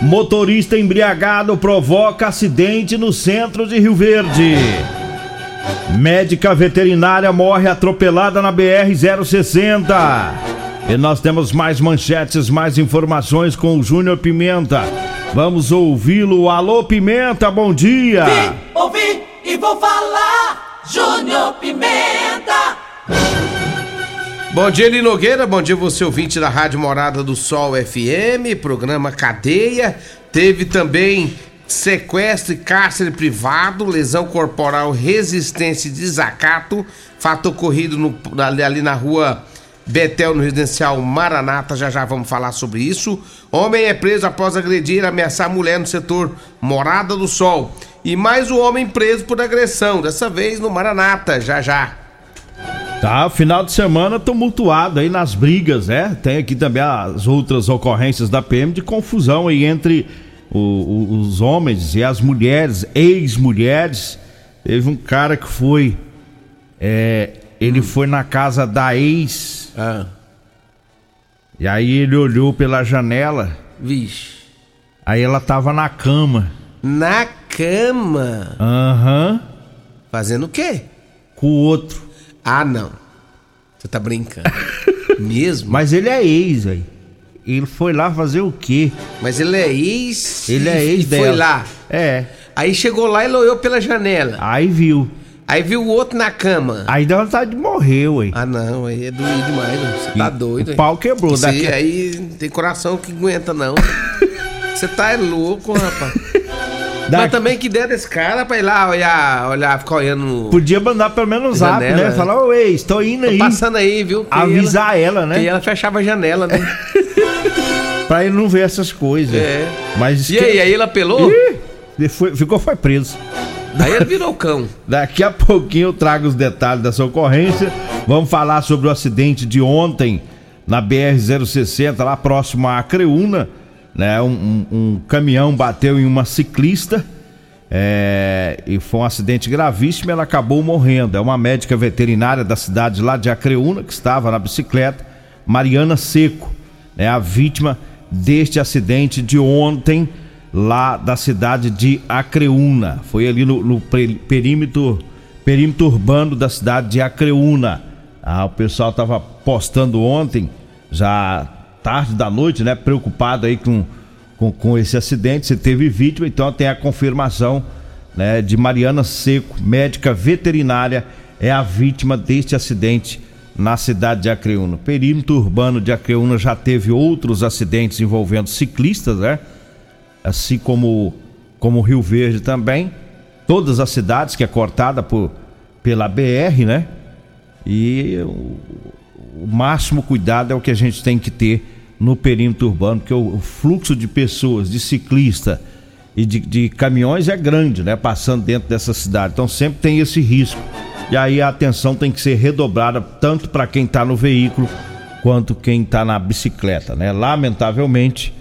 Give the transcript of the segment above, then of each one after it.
Motorista embriagado provoca acidente no centro de Rio Verde. Médica veterinária morre atropelada na BR 060. E nós temos mais manchetes, mais informações com o Júnior Pimenta. Vamos ouvi-lo. Alô, Pimenta, bom dia. Vim, ouvi e vou falar. Júnior Pimenta. Bom dia, Eli Nogueira. Bom dia, você ouvinte da Rádio Morada do Sol FM, programa Cadeia. Teve também sequestro e cárcere privado, lesão corporal, resistência e desacato. Fato ocorrido no, ali, ali na rua Betel, no residencial Maranata. Já já vamos falar sobre isso. Homem é preso após agredir e ameaçar mulher no setor Morada do Sol. E mais um homem preso por agressão, dessa vez no Maranata. Já já. Tá, final de semana tumultuado aí nas brigas, né? Tem aqui também as outras ocorrências da PM de confusão aí entre o, o, os homens e as mulheres, ex-mulheres. Teve um cara que foi. É, ele hum. foi na casa da ex. Ah. E aí ele olhou pela janela. Vixe. Aí ela tava na cama. Na cama? Aham. Uhum. Fazendo o quê? Com o outro. Ah, não. Você tá brincando. Mesmo? Mas ele é ex, aí. Ele foi lá fazer o quê? Mas ele é ex. Ele é ex e dela. foi lá. É. Aí chegou lá e olhou pela janela. Aí viu. Aí viu o outro na cama. Aí deu vontade de morrer, ué. Ah, não, aí é doido demais, mano. Você tá doido, O pau quebrou Você daqui. aí não tem coração que aguenta, não. Você tá é louco, rapaz. Daqui- Mas também que ideia desse cara pra ir lá olhar, olhar, ficar olhando. Podia mandar pelo menos um zap, né? Falar, ô ex, tô indo Tô aí. passando aí, viu? Que Avisar ela, né? E ela fechava a janela, né? Pra ele não ver essas coisas. É. Mas E aí, aí ele apelou? Ih, foi- ficou, foi preso. Aí ele virou cão. Daqui a pouquinho eu trago os detalhes dessa ocorrência. Vamos falar sobre o acidente de ontem na BR-060, lá próximo à Acreúna. Né? Um, um- um caminhão bateu em uma ciclista é, e foi um acidente gravíssimo. Ela acabou morrendo. É uma médica veterinária da cidade lá de Acreúna que estava na bicicleta, Mariana Seco, é a vítima deste acidente de ontem lá da cidade de Acreúna. Foi ali no, no perímetro, perímetro urbano da cidade de Acreúna. Ah, o pessoal estava postando ontem, já tarde da noite, né? Preocupado aí com, com, com esse acidente. Se teve vítima, então tem a confirmação né, de Mariana Seco, médica veterinária, é a vítima deste acidente na cidade de Acreúna. O perímetro urbano de Acreúna já teve outros acidentes envolvendo ciclistas, né? Assim como como Rio Verde também. Todas as cidades que é cortada por, pela BR, né? E o, máximo cuidado é o que a gente tem que ter no perímetro urbano, porque o, o fluxo de pessoas, de ciclista e de, de caminhões é grande, né? Passando dentro dessa cidade. Então sempre tem esse risco. E aí a atenção tem que ser redobrada tanto para quem está no veículo quanto quem está na bicicleta, né? Lamentavelmente,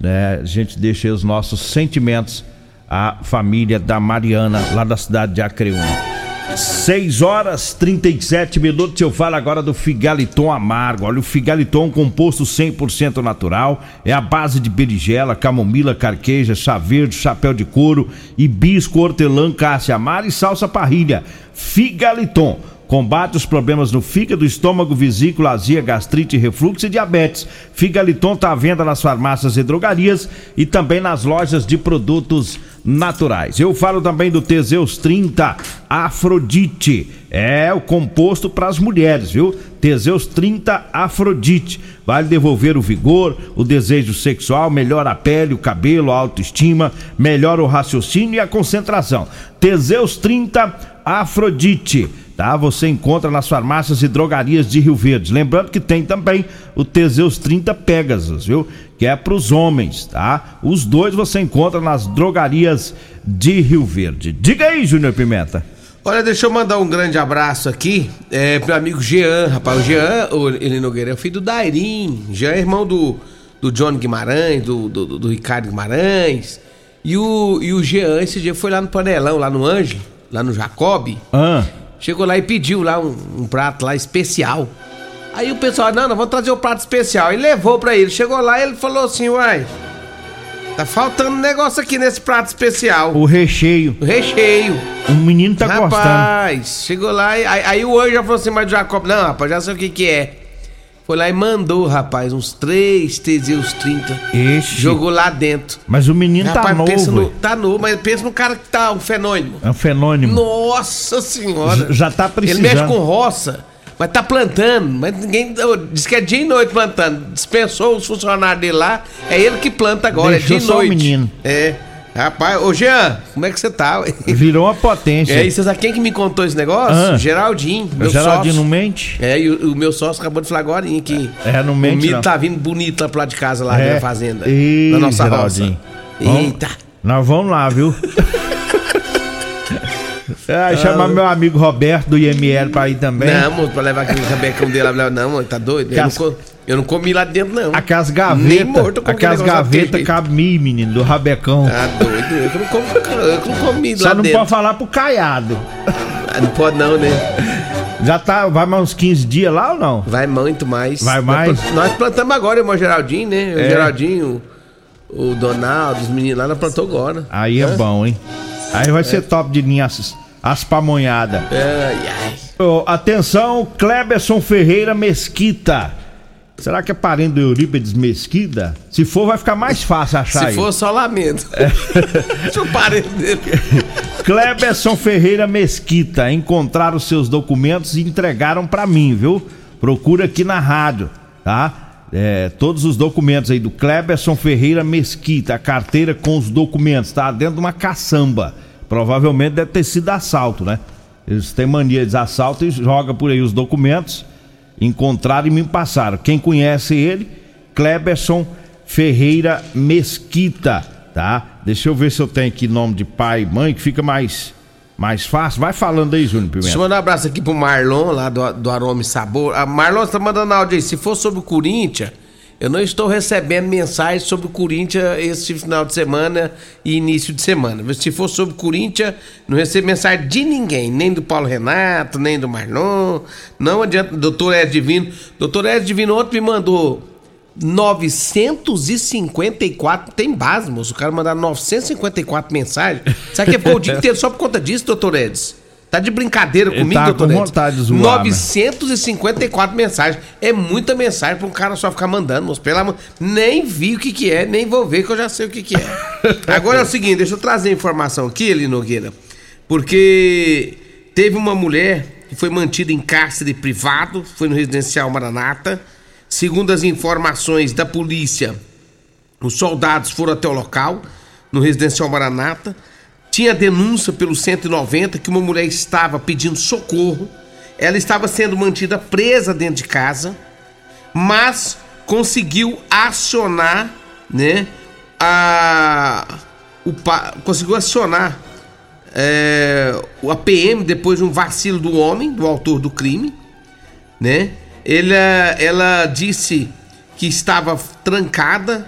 né? A gente deixa os nossos sentimentos a família da Mariana, lá da cidade de Acreúna. 6 horas 37 minutos. Eu falo agora do Figaliton Amargo. Olha, o Figaliton, composto 100% natural, é a base de berigela, camomila, carqueja, chá verde, chapéu de couro, hibisco, hortelã, cássia amara e salsa parrilha. Figaliton Combate os problemas no fígado, estômago, vesícula, azia, gastrite, refluxo e diabetes. Figaliton está à venda nas farmácias e drogarias e também nas lojas de produtos naturais. Eu falo também do Teseus 30 Afrodite. É o composto para as mulheres, viu? Teseus 30 Afrodite. Vai devolver o vigor, o desejo sexual, melhora a pele, o cabelo, a autoestima, melhora o raciocínio e a concentração. Teseus 30 Afrodite tá? Você encontra nas farmácias e drogarias de Rio Verde. Lembrando que tem também o Teseus 30 Pegasus, viu? Que é para os homens, tá? Os dois você encontra nas drogarias de Rio Verde. Diga aí, Júnior Pimenta. Olha, deixa eu mandar um grande abraço aqui é, pro amigo Jean, rapaz. O Jean, o, ele Nogueira, é o filho do Dairim. Jean é irmão do, do John Guimarães, do, do, do Ricardo Guimarães. E o, e o Jean, esse dia foi lá no Panelão, lá no Ângelo, lá no Jacob. Ah. Chegou lá e pediu lá um, um prato lá especial. Aí o pessoal, não, não, vamos trazer o um prato especial. E levou pra ele. Chegou lá e ele falou assim, uai, tá faltando um negócio aqui nesse prato especial. O recheio. O recheio. O menino tá rapaz, gostando. Rapaz, chegou lá e aí, aí o anjo já falou assim, mas Jacob, não, rapaz, já sei o que que é. Foi lá e mandou, rapaz, uns três Teseus 30. Ixi. Jogou lá dentro. Mas o menino tá rapaz, tá novo. No, tá novo, mas pensa no cara que tá um fenômeno. É um fenômeno. Nossa senhora. Já tá precisando. Ele mexe com roça, mas tá plantando. Mas ninguém. Diz que é dia e noite plantando. Dispensou os funcionários dele lá. É ele que planta agora, Deixou é dia e noite. O menino. É. Rapaz, ô Jean, como é que você tá? Virou uma potência. É, e você sabe quem que me contou esse negócio? Ah, Geraldinho. Meu Geraldinho sócio. não mente? É, e o, o, meu sócio acabou de falar agora que é, não mente, o não. tá vindo bonito lá pro lado de casa, lá é. na fazenda. E... Na nossa Geraldinho. roça. Eita. Nós vamos lá, viu? É, chamar meu amigo Roberto do IML pra ir também. Não, moço, pra levar aquele rabecão dele lá. Não, mano, tá doido? Eu, Cas... não, eu, não, comi lá dentro, não. Aquelas gavetas. Aquelas gavetas cabe mim, menino, do rabecão. Tá doido? Eu não, como, eu não comi Só lá não dentro. pode falar pro caiado. Ah, não pode não, né? Já tá, vai mais uns 15 dias lá ou não? Vai muito mais. Vai mais? Nós, nós plantamos agora, irmão Geraldinho, né? O é. Geraldinho, o Donaldo, os meninos lá, nós plantou agora. Aí é, é bom, hein? Aí vai é. ser top de linhas as pamonhadas. Ai, ai. Oh, atenção, Kleberson Ferreira Mesquita. Será que é parente do Eurípides Mesquita? Se for, vai ficar mais fácil achar Se for, só lamento. É. Deixa eu parente dele. Kleberson Ferreira Mesquita. Encontraram seus documentos e entregaram para mim, viu? Procura aqui na rádio, tá? É, todos os documentos aí do Kleberson Ferreira Mesquita, a carteira com os documentos, tá? Dentro de uma caçamba. Provavelmente deve ter sido assalto, né? Eles têm mania de assalto e joga por aí os documentos. Encontraram e me passaram. Quem conhece ele, Kleberson Ferreira Mesquita, tá? Deixa eu ver se eu tenho aqui nome de pai e mãe, que fica mais, mais fácil. Vai falando aí, Júnior Pimenta. Deixa eu mandar um abraço aqui pro Marlon, lá do, do Aroma e Sabor. A ah, Marlon, tá mandando áudio aí. Se for sobre o Corinthians, eu não estou recebendo mensagens sobre o Corinthians esse final de semana e início de semana. Se for sobre o Corinthians, não recebo mensagem de ninguém, nem do Paulo Renato, nem do Marlon. Não adianta, doutor Ed Divino. Doutor Ed Divino ontem me mandou 954. Tem base, moço. O cara mandar 954 mensagens. Sabe que ficou o dia inteiro só por conta disso, doutor Edson? Tá de brincadeira Ele comigo, tá doutor com vontade de zoar, 954 né? mensagens. É muita mensagem pra um cara só ficar mandando, moço. Pelo amor... Nem vi o que que é, nem vou ver que eu já sei o que que é. Agora é o seguinte, deixa eu trazer a informação aqui, Eli Nogueira. Porque teve uma mulher que foi mantida em cárcere privado, foi no residencial Maranata. Segundo as informações da polícia, os soldados foram até o local, no residencial Maranata tinha denúncia pelo 190 que uma mulher estava pedindo socorro. Ela estava sendo mantida presa dentro de casa, mas conseguiu acionar, né? A, o, conseguiu acionar é, a PM depois de um vacilo do homem, do autor do crime, né? Ela, ela disse que estava trancada,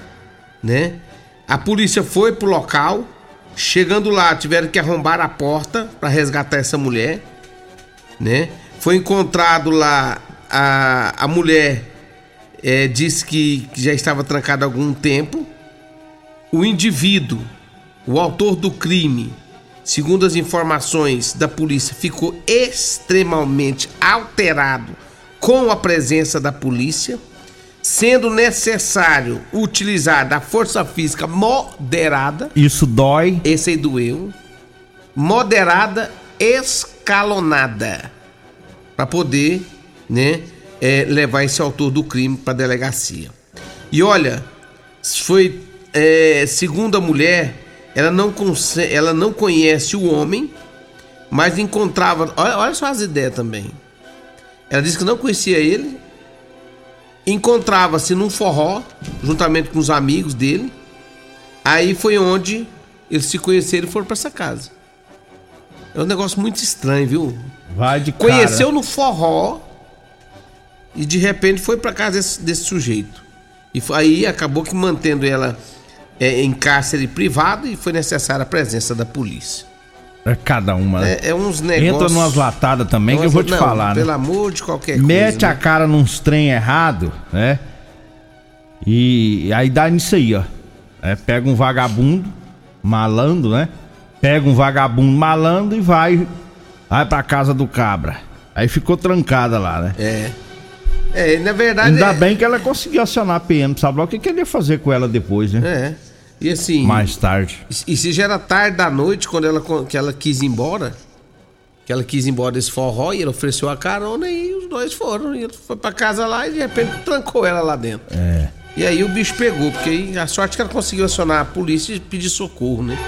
né? A polícia foi pro local Chegando lá, tiveram que arrombar a porta para resgatar essa mulher, né? Foi encontrado lá a, a mulher é, disse que, que já estava trancada há algum tempo. O indivíduo, o autor do crime, segundo as informações da polícia, ficou extremamente alterado com a presença da polícia, sendo necessário utilizar da força física moderada. Isso dói. Esse aí doeu. Moderada escalonada. Para poder, né, é, levar esse autor do crime para delegacia. E olha, foi é, segundo a mulher, ela não, ela não conhece o homem, mas encontrava. Olha, olha só as ideias também. Ela disse que não conhecia ele, encontrava-se num forró, juntamente com os amigos dele. Aí foi onde eles se conheceram e foram para essa casa. É um negócio muito estranho, viu? Vai de cara. Conheceu no forró e de repente foi para casa desse, desse, sujeito. E aí acabou que mantendo ela é, em cárcere privado e foi necessária a presença da polícia. É cada uma. Né? É, é uns negócios. Entra numas latadas também que eu vou te não, falar, pelo né? Pelo amor de qualquer Mete coisa. Mete a né? cara nos trem errado, né? E aí dá nisso aí, ó. É, pega um vagabundo, malandro, né? Pega um vagabundo malandro e vai, vai pra casa do cabra. Aí ficou trancada lá, né? É. É, na verdade. Ainda é... bem que ela conseguiu acionar a PM, sabe lá o que, que ele ia fazer com ela depois, né? É. E assim. Mais tarde. E, se já era tarde da noite, quando ela, que ela quis ir embora, que ela quis ir embora desse forró e ele ofereceu a carona e os dois foram. E ele foi pra casa lá e de repente trancou ela lá dentro. É. E aí o bicho pegou, porque a sorte é que ela conseguiu acionar a polícia e pedir socorro, né?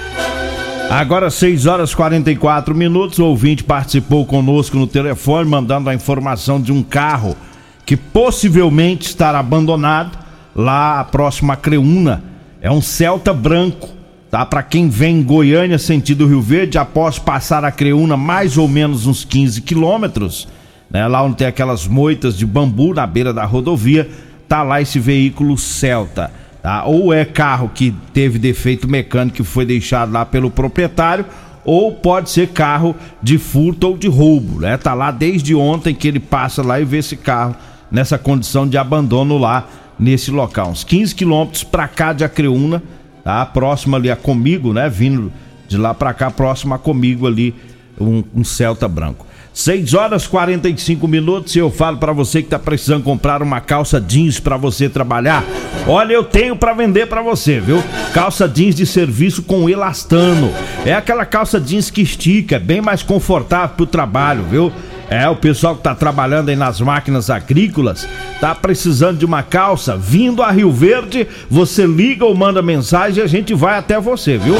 Agora 6 horas 44 minutos, o ouvinte participou conosco no telefone, mandando a informação de um carro que possivelmente estará abandonado lá próximo a Creúna. É um Celta branco, tá? Para quem vem em Goiânia sentido Rio Verde, após passar a Creúna mais ou menos uns 15 quilômetros, né? Lá onde tem aquelas moitas de bambu na beira da rodovia, tá lá esse veículo Celta, tá? Ou é carro que teve defeito mecânico que foi deixado lá pelo proprietário, ou pode ser carro de furto ou de roubo, né? Tá lá desde ontem que ele passa lá e vê esse carro nessa condição de abandono lá nesse local. Uns 15 quilômetros para cá de Acreúna, tá? Próximo ali a Comigo, né? Vindo de lá para cá, próximo a Comigo ali, um, um Celta branco. 6 horas 45 minutos e eu falo para você que tá precisando comprar uma calça jeans para você trabalhar. Olha, eu tenho para vender para você, viu? Calça jeans de serviço com elastano. É aquela calça jeans que estica, é bem mais confortável pro trabalho, viu? É, o pessoal que tá trabalhando aí nas máquinas agrícolas, tá precisando de uma calça, vindo a Rio Verde, você liga ou manda mensagem e a gente vai até você, viu?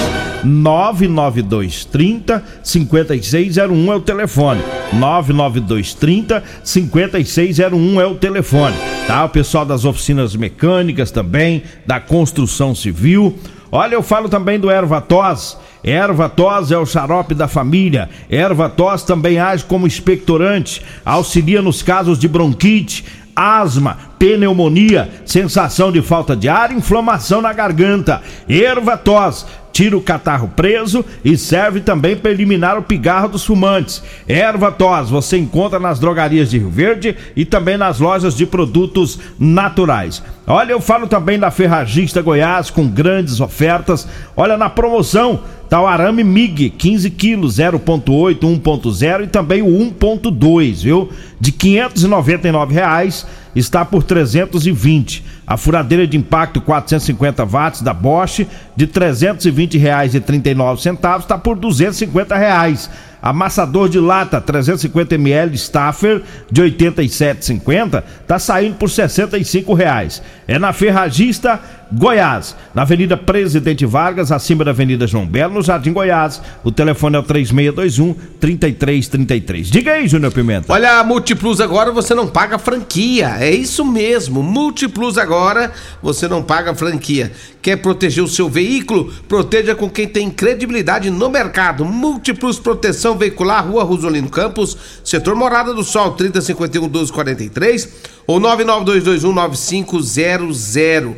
99230 5601 é o telefone. 99230 5601 é o telefone, tá? O pessoal das oficinas mecânicas também, da construção civil. Olha, eu falo também do Erva Tos. Erva tos é o xarope da família. Erva tos também age como expectorante, auxilia nos casos de bronquite, asma, pneumonia, sensação de falta de ar, inflamação na garganta. Erva tos tira o catarro preso e serve também para eliminar o pigarro dos fumantes. Erva tos você encontra nas drogarias de Rio Verde e também nas lojas de produtos naturais. Olha, eu falo também da Ferragista Goiás com grandes ofertas. Olha na promoção Tá o arame MIG, 15 quilos, 0.8, 1.0 e também o 1.2, viu? De 599 reais está por 320. A furadeira de impacto 450 watts da Bosch de 320 reais e 39 centavos está por 250 reais. Amassador de lata 350 ml Staffer de 87,50 tá saindo por 65 reais. É na Ferragista Goiás, na Avenida Presidente Vargas, acima da Avenida João Belo, no Jardim Goiás. O telefone é o 3621 3333. Diga aí, Júnior Pimenta. Olha, Multiplus agora você não paga franquia. É isso mesmo. Multiplus agora você não paga franquia. Quer proteger o seu veículo? Proteja com quem tem credibilidade no mercado. Multiplus Proteção Veicular, Rua Rosolino Campos, setor Morada do Sol, 3051 1243 ou 992219500.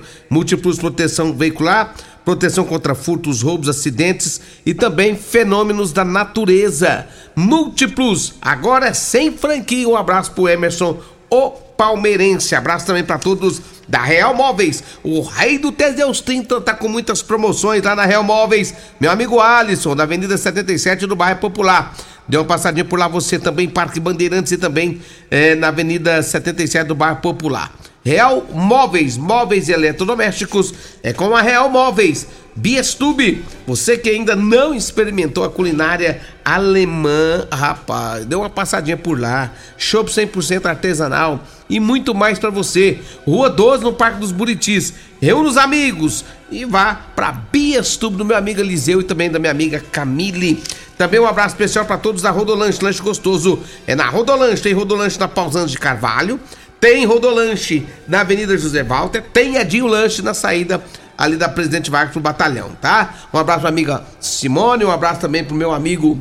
Múltiplos proteção veicular, proteção contra furtos, roubos, acidentes e também fenômenos da natureza. Múltiplos, agora é sem franquia. Um abraço pro Emerson, o palmeirense. Abraço também para todos da Real Móveis. O rei do Teseus 30 tá com muitas promoções lá na Real Móveis. Meu amigo Alisson, da Avenida 77 do bairro Popular. Dê uma passadinha por lá você também, Parque Bandeirantes e também é, na Avenida 77 do bairro Popular. Real Móveis, móveis e eletrodomésticos é com a Real Móveis. Biestube, você que ainda não experimentou a culinária alemã, rapaz, dê uma passadinha por lá. Chopp 100% artesanal e muito mais para você. Rua 12 no Parque dos Buritis. Reúna os amigos e vá para Biestube do meu amigo Eliseu e também da minha amiga Camille. Também um abraço especial para todos da Rodolanche, lanche gostoso. É na Rodolanche, tem Rodolanche na Pausando de Carvalho. Tem Rodolanche na Avenida José Walter, tem Edinho Lanche na saída ali da Presidente Vargas pro batalhão, tá? Um abraço pra amiga Simone, um abraço também pro meu amigo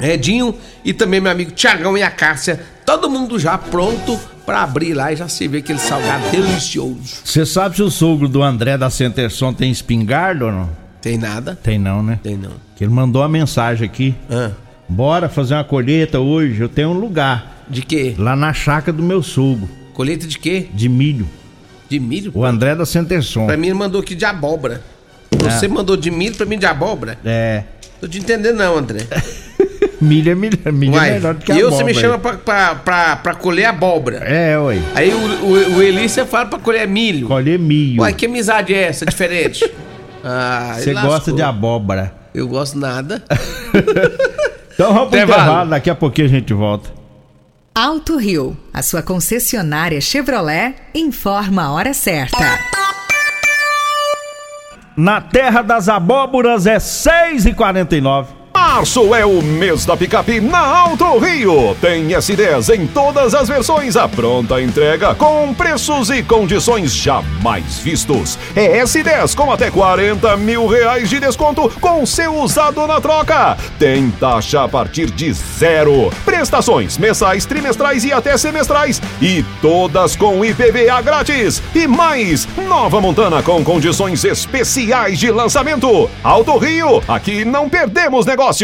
Edinho e também meu amigo Tiagão e a Cássia. Todo mundo já pronto para abrir lá e já servir aquele salgado delicioso. Você sabe se o sogro do André da Centerson tem espingarda ou não? Tem nada? Tem não, né? Tem não. Que ele mandou uma mensagem aqui. Ah, Bora fazer uma colheita hoje, eu tenho um lugar. de quê? Lá na chácara do meu sogro, Colheita de quê? de milho. De milho? O André da Centerson. Pra mim ele mandou aqui de abóbora. Você mandou de milho pra mim de abóbora? É. Tô te entendendo não, André. Milho é, milho, milho é melhor do que e a eu você me abóbora. chama pra, pra, pra, pra colher abóbora. É, ué. Aí o, o, o você fala pra colher milho. Colher milho. Uai, que amizade é essa, diferente? ah, Você gosta de abóbora. Eu gosto nada. Então vamos pro Intervalo. intervalo, daqui a pouquinho a gente volta. Alto Rio, a sua concessionária Chevrolet, informa a hora certa. Na terra das abóboras é 6h49. Março é o mês da picape na Alto Rio. Tem S10 em todas as versões, a pronta entrega com preços e condições jamais vistos. É S10 com até 40 mil reais de desconto com seu usado na troca. Tem taxa a partir de zero. Prestações mensais, trimestrais e até semestrais. E todas com IPVA grátis. E mais, nova Montana com condições especiais de lançamento. Alto Rio, aqui não perdemos negócio.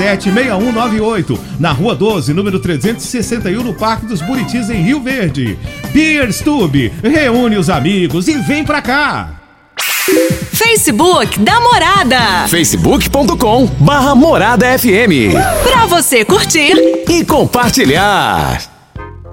6198 na Rua 12, número 361 no Parque dos Buritis em Rio Verde. Beer Stube, reúne os amigos e vem pra cá. Facebook da Morada. facebook.com barra Morada FM Pra você curtir e compartilhar.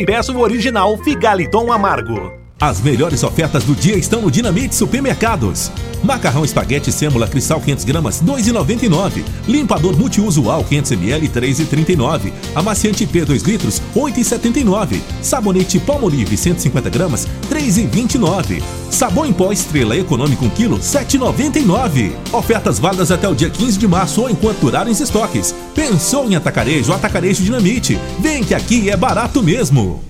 e peça o original Figaliton Amargo. As melhores ofertas do dia estão no Dinamite Supermercados. Macarrão espaguete sêmula cristal 500 gramas 2,99. Limpador multiusual 500 ml 3,39. Amaciante P 2 litros 8,79. Sabonete Palmolive 150 gramas 3,29. Sabão em pó Estrela econômico 1 kg 7,99. Ofertas válidas até o dia 15 de março ou enquanto durarem os estoques. Pensou em atacarejo? Atacarejo Dinamite. Vem que aqui é barato mesmo.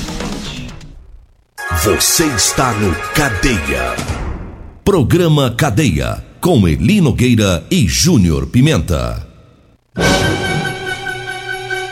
Você está no Cadeia. Programa Cadeia. Com Eli Nogueira e Júnior Pimenta.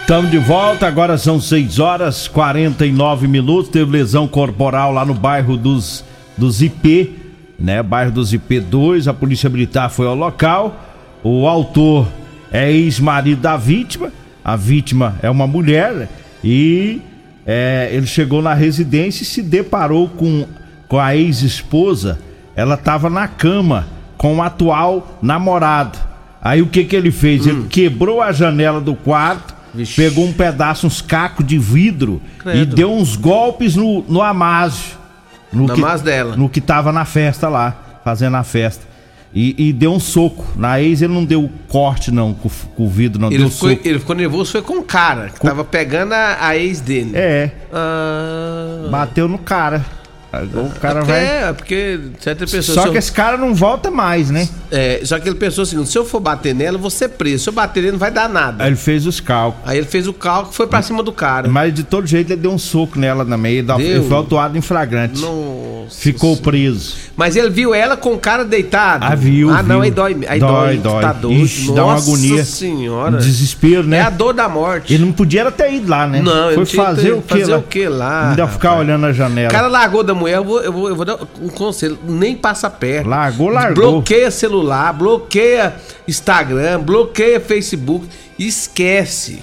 Estamos de volta, agora são 6 horas 49 minutos. Teve lesão corporal lá no bairro dos, dos IP, né? Bairro dos IP 2. A Polícia Militar foi ao local. O autor é ex-marido da vítima. A vítima é uma mulher e é, ele chegou na residência e se deparou com, com a ex-esposa. Ela estava na cama com o atual namorado. Aí o que que ele fez? Ele quebrou a janela do quarto, pegou um pedaço, uns cacos de vidro e Credo. deu uns golpes no, no Amásio. No No dela. No que tava na festa lá, fazendo a festa. E, e deu um soco. Na ex ele não deu corte, não, com, com o vidro, não. Ele deu ficou, soco. ele ficou nervoso, foi com o cara, que tava pegando a, a ex dele. É. Ah, Bateu no cara. O cara porque, vai. É, porque certa pessoa. Só se eu- que esse cara não volta mais, né? É, só que ele pensou assim: se eu for bater nela, eu vou ser preso. Se eu bater nele, não vai dar nada. Aí ele fez os cálculos. Aí ele fez o cálculo e foi pra cima do cara. Mas de todo jeito ele deu um soco nela na meia. Ele Deu? foi autuado em flagrante. Nossa Ficou preso. Mas ele viu ela com o cara deitado. Ah, viu, Ah, não, viu. aí dói. Aí Dói, dói. Tá. Ixi, dá uma Nossa agonia. senhora. Um desespero, né? É a dor da morte. Ele não podia ter ido lá, né? Não, ele Foi que fazer ter- o quê fazer o quê lá, Ainda ficar olhando a janela. O cara largou da mulher, eu vou, eu vou, eu vou dar um conselho. Nem passa perto. Largou, largou. Bloqueia celular, bloqueia Instagram, bloqueia Facebook. Esquece.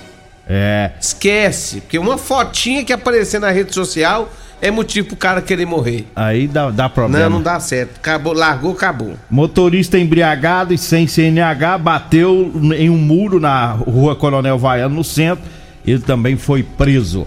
É. Esquece. Porque uma fotinha que aparecer na rede social é motivo pro cara querer morrer. Aí dá, dá problema. Não, não dá certo. Acabou, largou, acabou. Motorista embriagado e sem CNH bateu em um muro na rua Coronel Vaiano, no centro. Ele também foi preso.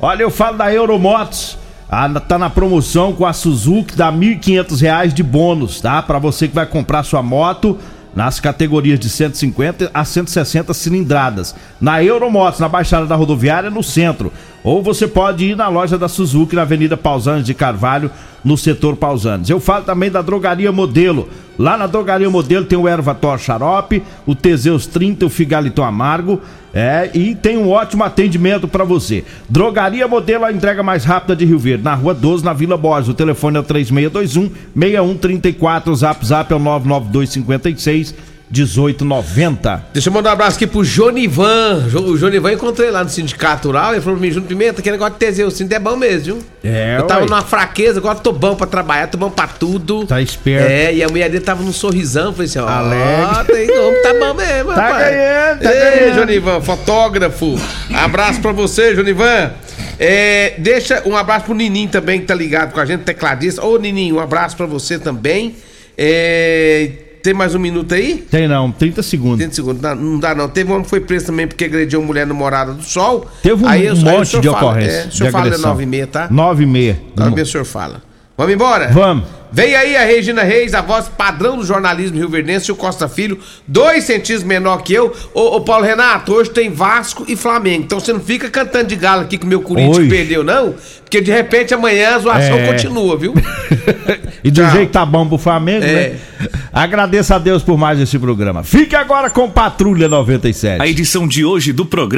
Olha, eu falo da Euromotos. Ah, tá na promoção com a Suzuki, dá 1.500 reais de bônus, tá? Para você que vai comprar sua moto nas categorias de 150 a 160 cilindradas. Na Euromotos, na Baixada da Rodoviária, no centro. Ou você pode ir na loja da Suzuki, na Avenida Pausanes de Carvalho, no setor Pausanes. Eu falo também da Drogaria Modelo. Lá na Drogaria Modelo tem o Ervator Xarope, o Teseus 30, o Figaliton Amargo. É, e tem um ótimo atendimento para você. Drogaria Modelo, a entrega mais rápida de Rio Verde, na Rua 12, na Vila Borges. O telefone é o 3621 6134, o Zap Zap é o 99256 1890. Deixa eu mandar um abraço aqui pro Jonivan. Jo- O Jonivan encontrei lá no Sindicato Rural. Ele falou pra mim, Júnior Pimenta, que negócio de Teseu Cinto é bom mesmo, viu? É, Eu tava ué. numa fraqueza, agora tô bom pra trabalhar, tô bom pra tudo. Tá esperto. É, e a mulher dele tava num sorrisão. Falei assim, ó, Alegre. tem como, tá bom mesmo, Tá rapaz. ganhando, tá Ei, ganhando. Jonivan, fotógrafo. Abraço pra você, Jonivan. É, deixa um abraço pro Nininho também, que tá ligado com a gente, tecladista. Ô, Nininho, um abraço pra você também. É, tem mais um minuto aí? Tem não, 30 segundos. 30 segundos. Não, não dá não. Teve um homem que foi preso também porque agrediu uma mulher no Morada do Sol. Teve um, Aí um aí monte senhor de fala. ocorrência. É, o de senhor fala é agressão. 9 e meia, tá? 9 e meia. 9 e meia o senhor fala. Vamos embora? Vamos. Vem aí a Regina Reis, a voz padrão do jornalismo rio-verdense, o Costa Filho, dois centímetros menor que eu. Ô, ô, Paulo Renato, hoje tem Vasco e Flamengo. Então você não fica cantando de galo aqui que o meu Corinthians Oi. perdeu, não. Porque de repente amanhã a zoação É. continua, viu? E do Tchau. jeito que tá bom pro Flamengo, É. né? Agradeço a Deus por mais esse programa. Fique agora com Patrulha 97. A edição de hoje do programa